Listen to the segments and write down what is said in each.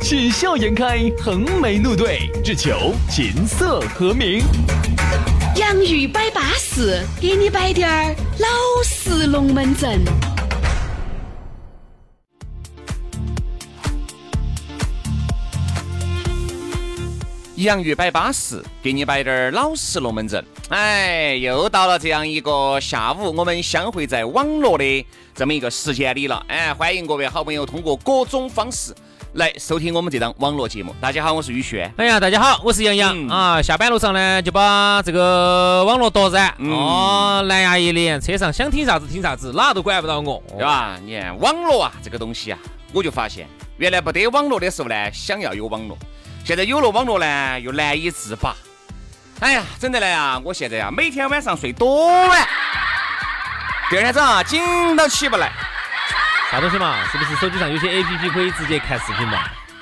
喜笑颜开，横眉怒对，只求琴瑟和鸣。洋芋摆巴士，给你摆点儿老式龙门阵。洋芋摆巴适，给你摆点儿老式龙门阵。哎，又到了这样一个下午，我们相会在网络的这么一个时间里了。哎，欢迎各位好朋友通过各种方式来收听我们这档网络节目。大家好，我是宇轩。哎呀，大家好，我是杨洋啊。下班路上呢，就把这个网络夺燃，哦，蓝牙一连，车上想听啥子听啥子，哪都管不到我，对吧？你看网络啊，这个东西啊，我就发现，原来不得网络的时候呢，想要有网络。现在有了网络呢，又难以自拔。哎呀，整得来啊！我现在啊，每天晚上睡多晚，第二天早上紧都起不来。啥东西嘛？是不是手机上有些 A P P 可以直接看视频嘛？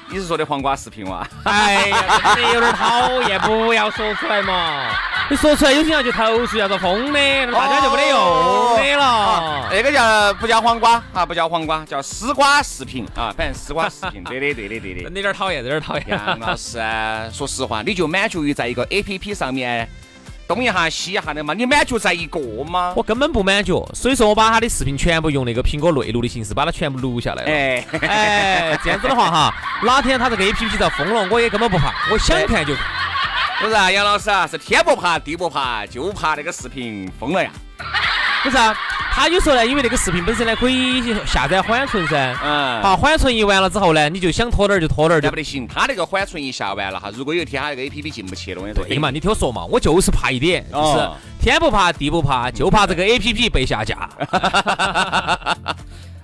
你是说的黄瓜视频哇？哎呀，真的有点讨厌，不要说出来嘛。你说出来有些人就投诉要遭封的，大家就没得用的了。那个叫不叫黄瓜啊？不叫黄瓜，叫丝瓜视频啊。反正丝瓜视频，对的，对的，对的。真的有点讨厌，有点讨厌。杨老师，说实话，你就满足于在一个 A P P 上面东一下西一下的嘛？你满足在一个吗？我根本不满足，所以说我把他的视频全部用那个苹果内录的形式把它全部录下来了。哎哎，这样子的话哈，哪天他这个 A P P 遭封了，我也根本不怕，我想看就看。不是啊，杨老师啊，是天不怕地不怕，就怕那个视频封了呀。不是啊，他有时候呢，因为那个视频本身呢可以下载缓存噻。嗯。好，缓存一完了之后呢，你就想拖点儿就拖点儿，那不得行。他那个缓存一下完了哈，如果有一天他那个 A P P 进不去了，我跟你说。对嘛，你听我说嘛，我就是怕一点，就是天不怕地不怕，就怕这个 A P P 被下架。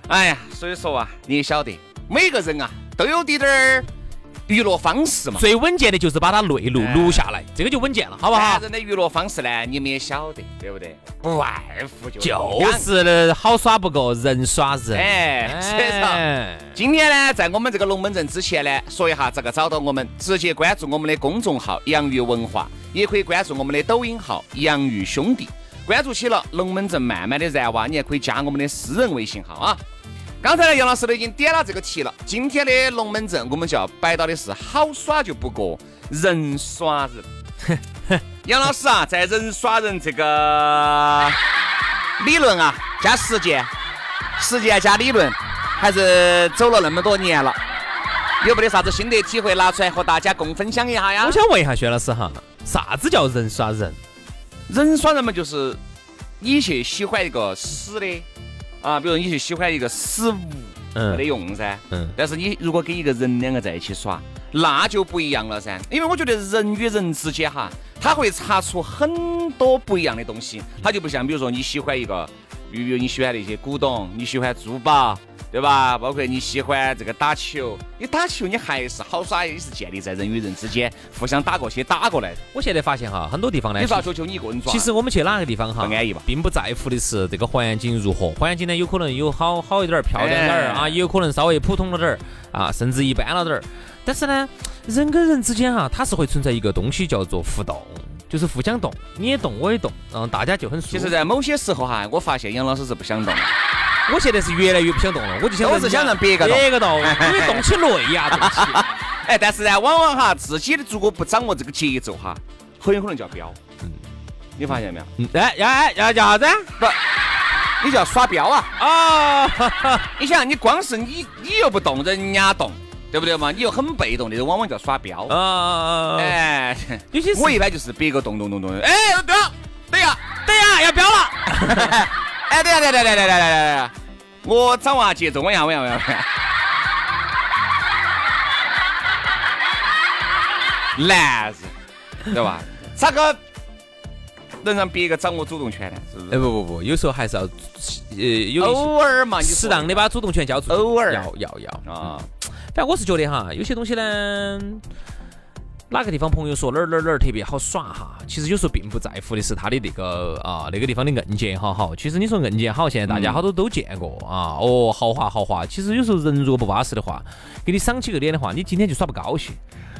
哎呀，所以说啊，你也晓得，每个人啊都有滴点儿。娱乐方式嘛，最稳健的就是把它内录录下来，这个就稳健了，好不好？人的娱乐方式呢，你们也晓得，对不对？不外乎就就是好耍不过人耍人。哎，今天呢，在我们这个龙门阵之前呢，说一下这个找到我们，直接关注我们的公众号“洋芋文化”，也可以关注我们的抖音号“洋芋兄弟”。关注起了，龙门阵慢慢的燃哇，你还可以加我们的私人微信号啊。刚才呢，杨老师都已经点了这个题了。今天的龙门阵，我们就要摆到的是好耍就不过人耍人。杨老师啊，在人耍人这个理论啊加实践，实践加理论，还是走了那么多年了，有没得啥子心得体会拿出来和大家共分享一下呀？我想问一下薛老师哈，啥子叫人耍人？人耍人嘛，就是你去喜欢一个死的。啊，比如你去喜欢一个死物，没得用噻。嗯。但是你如果跟一个人两个在一起耍，那就不一样了噻。因为我觉得人与人之间哈，他会擦出很多不一样的东西。他就不像，比如说你喜欢一个，比如你喜欢那些古董，你喜欢珠宝。对吧？包括你喜欢这个打球，你打球你还是好耍，也是建立在人与人之间互相打过去打过来。我现在发现哈，很多地方呢，你说就就你一个人抓。其实我们去哪个地方哈，不安逸吧，并不在乎的是这个环境如何。环境呢，有可能有好好一点儿、漂亮点儿啊，也有可能稍微普通了点儿啊，甚至一般了点儿。但是呢，人跟人之间哈，它是会存在一个东西叫做互动，就是互相动，你也动，我也动，然后大家就很舒服。其实，在某些时候哈，我发现杨老师是不想动。我现在是越来越不想动了，我就想我是想让别个别个动，因为动起累呀，动起。哎，但是呢，往往哈自己的如果不掌握这个节奏哈，很有可能就要飙。嗯，你发现没有？嗯，哎，要哎要叫啥子？不，你叫耍飙啊！啊，你想，你光是你你又不动，人家动，对不对嘛？你又很被动，那种往往叫耍飙。啊！哎，有些我一般就是别个动动动动，哎，对了，等下等下要飙了。哎，等下等下等下等下等下等下。我掌握下节奏，我要我要我要。男人，对吧？咋个能让别个掌握主动权呢？是不是？哎不不不，有时候还是要呃有偶尔嘛，适当的把主动权交出。偶尔要要要啊！反正我是觉得哈，有些东西呢，哪个地方朋友说哪儿哪儿哪儿特别好耍哈，其实有时候并不在乎的是他的那个啊那个地方的硬件好好。其实你说硬件好，现在大家好多都见过啊，哦豪华豪华。其实有时候人如果不巴适的话，给你赏起个脸的话，你今天就耍不高兴。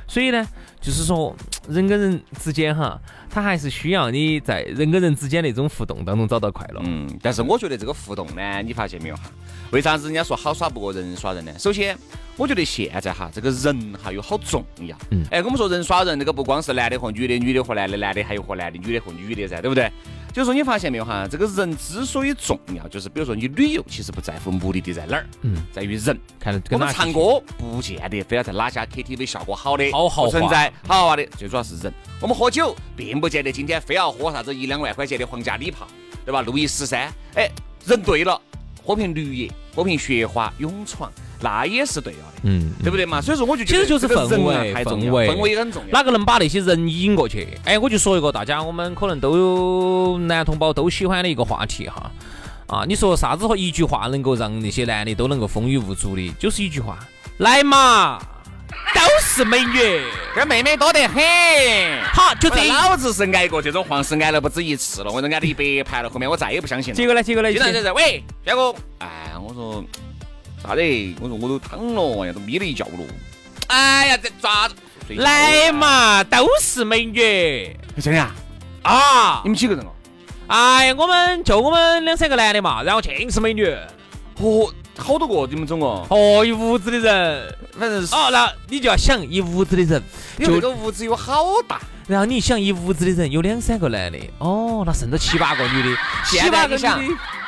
所以呢，就是说人跟人之间哈，他还是需要你在人跟人之间那种互动当中找到快乐。嗯，但是我觉得这个互动呢，你发现没有哈？为啥子人家说好耍不过人耍人呢？首先。我觉得现在哈，这个人哈又好重要。嗯，哎，我们说人耍人，那个不光是男的和女的，女的和男的，男的还有和男的，女的和女的噻，对不对？就是说你发现没有哈，这个人之所以重要，就是比如说你旅游，其实不在乎目的地在哪儿，嗯，在于人。看我们唱歌不见得非要在哪家 KTV 效果好的，好豪存在好豪华的，最主要是人。我们喝酒并不见得今天非要喝啥子一两万块钱的皇家礼炮，对吧？路易十三，哎，人对了，喝瓶绿叶，喝瓶雪花，勇闯。那也是对了的，嗯，对不对嘛？所以说，我就其实就是氛围，氛围，氛围也很重要。哪个能把那些人引过去？哎，我就说一个大家我们可能都有男同胞都喜欢的一个话题哈。啊，你说啥子和一句话能够让那些男的都能够风雨无阻的？就是一句话，来嘛，都是美女，这妹妹多得很。好，就这。老子是挨过这种黄，是挨了不止一次了，我都挨了一百盘了。后面我再也不相信了。结果呢？结果呢？就是喂，轩哥，哎，我说。啥子？我说我都躺了，哎呀，都眯了一觉了。哎呀，这抓来嘛，都是美女。真的啊？啊！你们几个人哦？哎呀，我们就我们两三个男的嘛，然后尽是美女。哦，好多个你们总哦？哦，一屋子的人，反正是。哦，那你就要想一屋子的人，就这个屋子有好大。然后你想一屋子的人有两三个男的，哦，那剩着七八个女的。七八个想，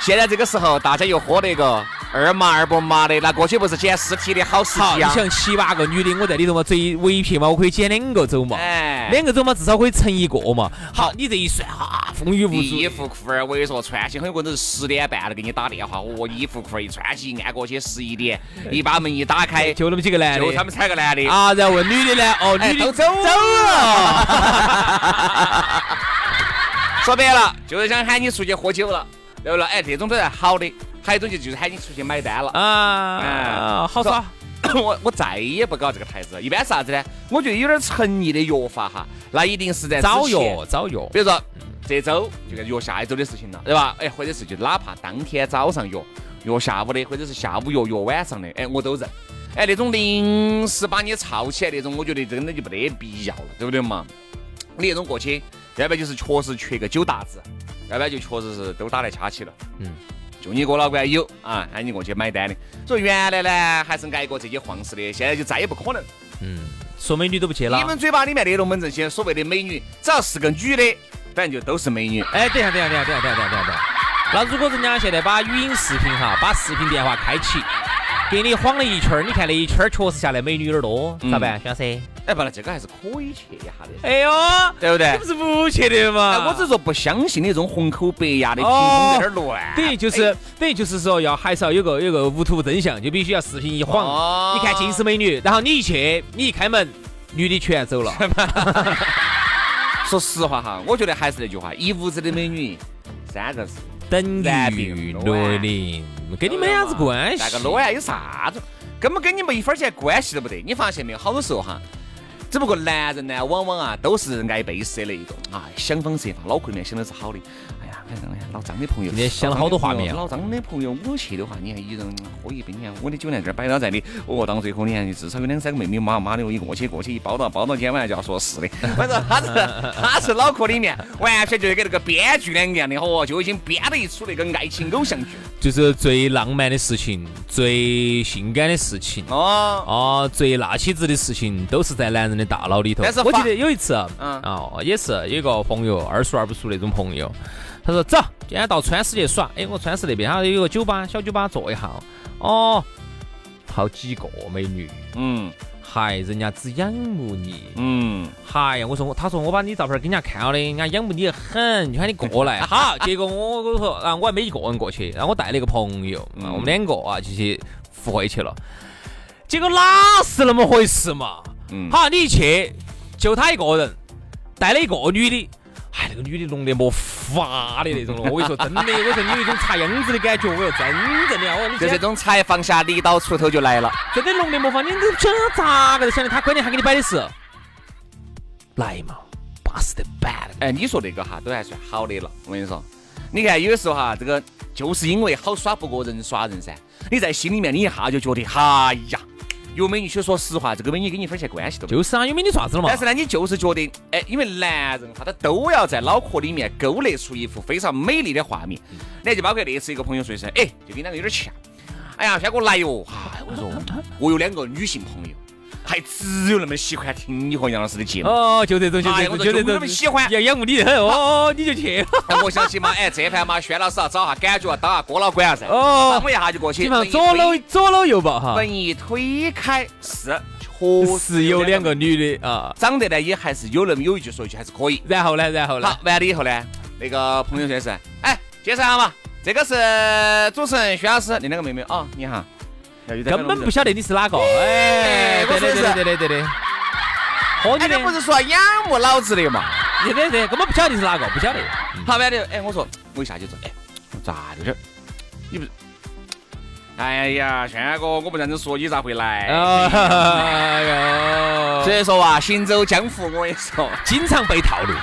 现在这个时候大家又喝那个。二麻二不麻的，那过去不是捡尸体的好时机啊！你想七八个女的，我在里头嘛，最围皮嘛，我可以捡两个走嘛，哎，两个走嘛，至少可以成一个嘛。好，你这一算哈，风雨无阻。衣服裤儿，我跟你说，穿起很有可能是十点半了给你打电话，哦，衣服裤儿一穿起，按过去十一点，一把门一打开，就那么几个男的，就他们三个男的啊。然后问女的呢，哦，女的都走了。说白了，就是想喊你出去喝酒了，对不对？哎，这种都是好的。还有一种就就是喊你出去买单了啊，好耍。我我再也不搞这个牌子。一般是啥子呢？我觉得有点诚意的约法哈，那一定是在早约早约。比如说这周就该约下一周的事情了，对吧？哎，或者是就哪怕当天早上约，约下午的，或者是下午约约晚上的，哎，我都认。哎，那种临时把你吵起来那种，我觉得真的就没得必要了，对不对嘛？你那种过去，要不然就是确实缺个酒搭子，要不然就确实是都打来掐起了。嗯。就你哥老倌有啊，喊你过去买单的。所以原来呢还是挨过这些黄事的，现在就再也不可能。嗯，说美女都不去了。你们嘴巴里面的龙门阵，些所谓的美女，只要是个女的，反正就都是美女。哎，等下等下等下等下等下等下等下。那如果人家现在把语音视频哈，把视频电话开启，给你晃了一圈儿，你看那一圈儿确实下来美女有点多，咋办，徐老师？哎，不了这个还是可以去一下的。哎呦，对不对？你不是不去的嘛？我只是说不相信那种红口白牙的，屏风有点乱。等于就是，等于就是说要还是要有个有个无图真相，就必须要视频一晃，你看尽是美女，然后你一去，你一开门，女的全走了。说实话哈，我觉得还是那句话，一屋子的美女，三个字，等于六零，跟你没啥子关系。那个乱有啥子？根本跟你没一分钱关系都不得，你发现没有？好多时候哈，只不过男人呢，往往啊都是爱背时的一个啊，想方设法，脑壳里面想的是好的。老张的朋友，你想了好多画面。老张的朋友，我去的话，你看一人喝一杯，你看我的酒量这儿。摆到在的，哦，到最后你看至少有两三个妹妹，妈妈的，我一过去过去一包到包到，今天晚上就要说是的。反正他是他是脑壳里面完全就是跟那个编剧两个样的，哦，就已经编了一出那个爱情偶像剧，就是最浪漫的事情，最性感的事情，哦哦，最辣起子的事情，都是在男人的大脑里头。但是我记得有一次，嗯，哦，也是有个朋友二熟二不熟那种朋友。他说：“走，今天到川师去耍。哎，我川师那边他有个酒吧，小酒吧坐一下。哦，好几个美女。嗯，嗨，人家只仰慕你。嗯，嗨呀，我说我，他说我把你照片给人家看了的，人家仰慕你很，就喊你过来。好，结果我我说，然后我还没一个人过去，然后我带了一个朋友，我们两个啊就去赴会去了。结果哪是那么回事嘛？嗯，好，你一去就他一个人，带了一个女的。”哎，那个女的浓得没法的那种了，我跟你说真的，我说你有一种插秧子的感觉，我说真正的，我就这种才放下力道，锄头就来了，真的浓得没法，你都想咋个都想的，他关键还给你摆的是来嘛，巴适的板。哎，你说那个哈，都还算好的了。我跟你说，你看有的时候哈，这个就是因为好耍不过人耍人噻。你在心里面，你一下就觉得，哎呀，有美女。其实说实话，这个美女跟你一分钱关系都没有。就是啊，有美女啥子了嘛？但是呢，你就是觉得，哎，因为男人哈，他都要在脑壳里面勾勒出一幅非常美丽的画面。那就包括那次一个朋友说一声，哎，就跟两个有点像。哎呀，轩哥来哟！哎，我说 我有两个女性朋友。还只有那么喜欢听你和杨老师的节目哦，就这种，就这种，就这种，那么喜欢，要仰慕你很哦，你就去。我相信嘛，哎，这盘嘛，轩老师要找下感觉，要当下郭老倌啊噻。哦，我一下就过去。左搂左搂右抱哈。门一推开，是确实有两个女的啊，长得呢也还是有那么有一句说一句还是可以。然后呢，然后呢？好，完了以后呢，那个朋友说是，哎，介绍下嘛，这个是主持人薛老师，那两个妹妹啊，你好。根本不晓得你是哪个，哎，对对对对对对对，喝你的不是说仰慕老子的嘛？对对对，根本不晓得你是哪个，不晓得。好，完了，哎，我说我一下就说，哎，咋的这？你不是？哎呀，轩哥，我不这样子说，你咋会来？哎呦，所以说啊，行走江湖，我跟你说，经常被套路。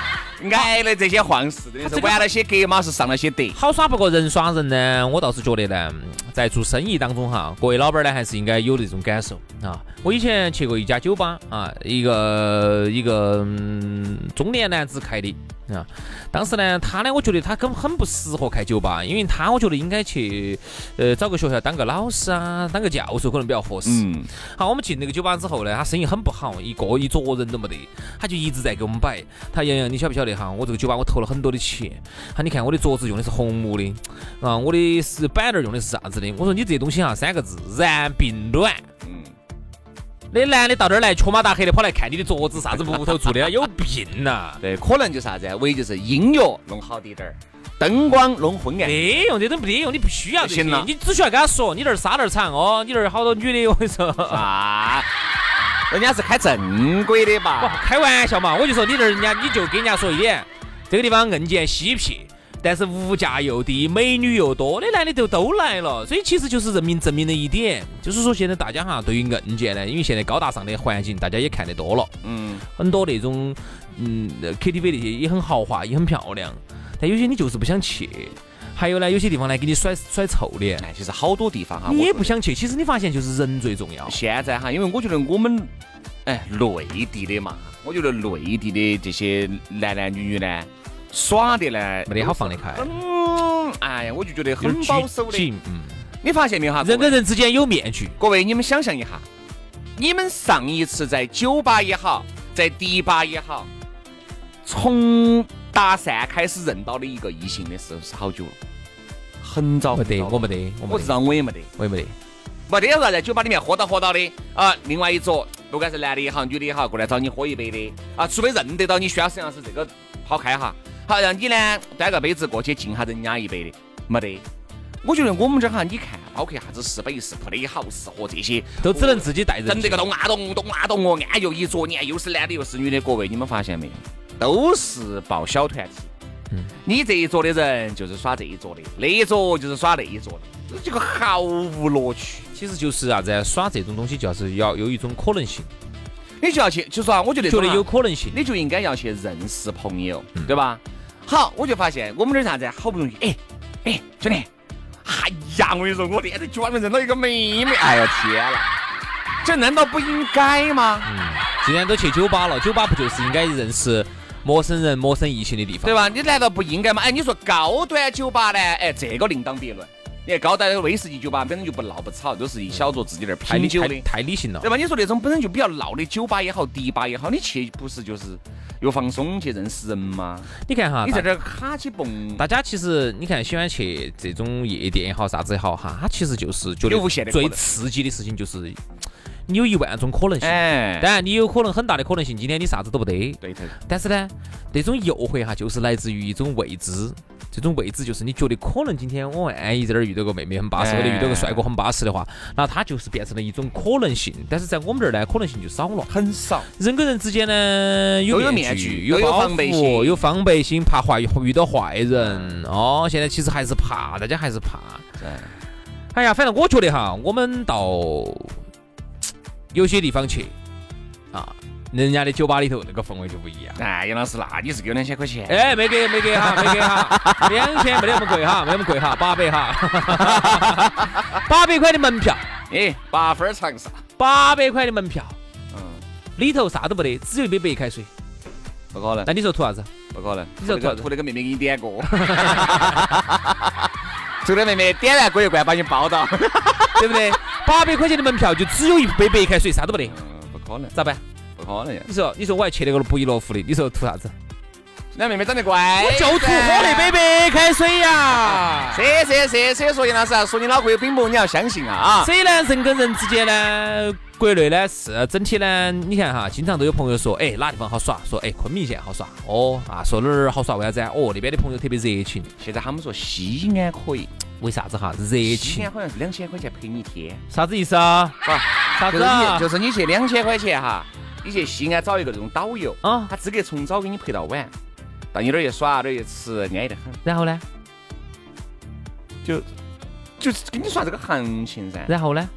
挨了这些晃事，的是玩了些格嘛，是上了些德。好耍不过人耍人呢，我倒是觉得呢，在做生意当中哈，各位老板呢还是应该有那种感受啊。我以前去过一家酒吧啊，一个一个嗯中年男子开的。啊，当时呢，他呢，我觉得他根本很不适合开酒吧，因为他我觉得应该去，呃，找个学校当个老师啊，当个教授可能比较合适。嗯。好，我们进那个酒吧之后呢，他生意很不好，一个一桌人都没得，他就一直在给我们摆。他洋洋，你晓不晓得哈？我这个酒吧我投了很多的钱。他你看我的桌子用的是红木的，啊，我的是板凳用的是啥子的？我说你这东西哈，三个字，燃并卵。那男的到这儿来，缺马大黑的跑来看你的桌子，啥子木头做的，有病呐！对，可能就啥子，唯一就是音乐弄好滴点儿，灯光弄昏暗。没用，这都没用，你不需要这些，你只需要跟他说，你这儿沙儿场哦，你这儿好多女的，我跟你说啊，人家是开正规的吧？开玩笑嘛，我就说你这儿，人家你就跟人家说一点，这个地方硬件稀撇。但是物价又低，美女又多，那男的就都来了，所以其实就是人民证明了一点，就是说现在大家哈对于硬件呢，因为现在高大上的环境大家也看得多了，嗯，很多那种嗯 KTV 那些也很豪华，也很漂亮，但有些你就是不想去，还有呢，有些地方呢给你甩甩臭脸，哎，其实好多地方哈，你也不想去，其实你发现就是人最重要。现在哈，因为我觉得我们哎内地的嘛，我觉得内地的这些男男女女呢。耍的呢，没得好放得开。嗯，哎呀，我就觉得很保守的。嗯，你发现没有哈？人跟人之间有面具。各位，你们想象一下，你们上一次在酒吧也好，在迪吧也好，从搭讪开始认到的一个异性的时候是好久了？很早。没得，我没得，我知道我也没得，我也没得。没得说在酒吧里面喝到喝到的啊，另外一桌不管是男的也好，女的也好，过来找你喝一杯的啊，除非认得到你宣师杨是这个抛开哈。好，让你呢端个杯子过去敬下人家一杯的，没得。我觉得我们这哈，你看，包括啥子四百四铺的好适合这些，都只能自己带人。整这个咚啊咚咚啊咚哦，按又一桌，你看又是男的又是女的，各位你们发现没有？都是报小团体。嗯。你这一桌的人就是耍这一桌的，那一桌就是耍那一桌的，这个毫无乐趣。其实就是啥子？耍这种东西就是要有一种可能性。你就要去，就说啊，我觉得觉得有可能性，你就应该要去认识朋友，对吧？好，我就发现我们这啥子，好不容易，哎哎，兄弟，哎呀，我跟你说，我那天居然认到一个妹妹，哎呀天呐，这难道不应该吗？嗯，既然都去酒吧了，酒吧不就是应该认识陌生人、陌生异性的地方，对吧？你难道不应该吗？哎，你说高端酒吧呢？哎，这个另当别论。你看高档的威士忌酒吧本身就不闹不吵，都是一小桌自己那儿品酒的，太理性了，对吧？你说那种本身就比较闹的酒吧也好，迪吧也好，你去不是就是？又放松去认识人吗？你看哈，你在这儿卡起蹦，大家其实你看喜欢去这种夜店也好，啥子也好哈，他其实就是觉得最刺激的事情就是你有一万种可能性。哎，当然你有可能很大的可能性，今天你啥子都不得。对头。但是呢，这种诱惑哈，就是来自于一种未知。这种未知就是你觉得可能今天我万一在这儿遇到个妹妹很巴适，或者遇到个帅哥很巴适的话，那它就是变成了一种可能性。但是在我们这儿呢，可能性就少了，很少。人跟人之间呢，有面具，有防备心，有防备心，怕坏遇到坏人。哦，现在其实还是怕，大家还是怕。对。哎呀，反正我觉得哈，我们到有些地方去啊，人家的酒吧里头那个氛围就不一样。哎，杨老师，那你是给我两千块钱？哎，没给，没给哈，没给哈，两千没得那么贵哈，没那么贵哈，八百哈，八百块的门票，哎，八分长沙，八百块的门票，嗯，里头啥都没得，只有一杯白开水。不可能，那你说图啥子？不可能，你说图图那个妹妹给你点过，图那妹妹点完过一关把你包到，对不对？八百块钱的门票就只有一杯白开水，啥都没得，嗯，不可能，咋办？不可能呀！你说，你说我还去那个不亦乐乎的，你说图啥子？那妹妹长得乖，我就图喝那杯白开水呀！是是是，所以说杨老师啊，说你脑壳有冰雹，你要相信啊啊！所以呢，人跟人之间呢，国内呢是整体呢，你看哈，经常都有朋友说，哎，哪地方好耍？说哎，昆明县好耍。哦啊，说哪儿好耍？为啥子啊？哦，那边的朋友特别热情。现在他们说西安可以，为啥子哈？热西情安。好像是两千块钱陪你一天，啥子意思啊？是吧？就是啥子啊你，？就是你去两千块钱哈，你去西安找一个这种导游啊他资格从早给你陪到晚，到你那儿去耍，那儿去吃，安逸得很。然后呢？就就是跟你算这个行情噻，然后呢？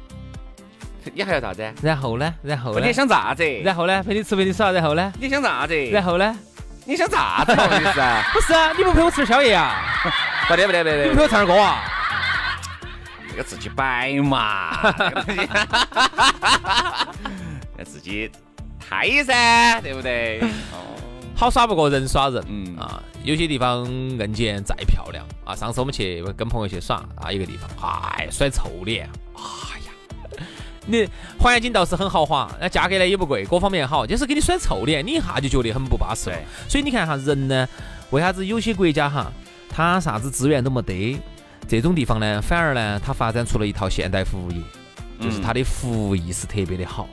你还要啥子？然后呢？然后呢你？想咋子？然后呢？陪你吃，陪你耍，然后呢？你想咋子？然后呢？你想咋子？不好意思啊，不是啊，你不陪我吃宵夜啊？不得不得不得你不陪我唱儿歌啊？这个自己摆嘛，要 自己嗨噻，对不对？哦，好耍不过人耍人，嗯啊，有些地方硬件再漂亮啊，上次我们去跟朋友去耍啊，一个地方，哎，甩臭脸，哎呀，你环境倒是很豪华，那价格呢也不贵，各方面好，就是给你甩臭脸，你一下就觉得很不巴适了。所以你看哈，人呢，为啥子有些国家哈，他啥子资源都没得，这种地方呢，反而呢，它发展出了一套现代服务业，就是它的服务意识特别的好。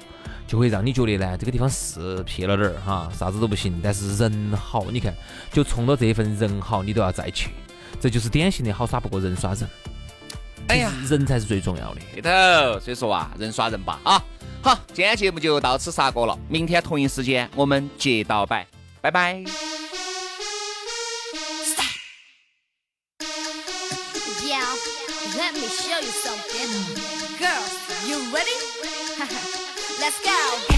就会让你觉得呢，这个地方是撇了点儿哈，啥子都不行，但是人好，你看，就冲着这份人好，你都要再去，这就是典型的好耍不过人耍人。哎呀人才是最重要的。对头，所以说啊，人耍人吧啊。好，今天节目就到此杀过了，明天同一时间我们接到摆，拜拜。Girls, you ready? Let's go.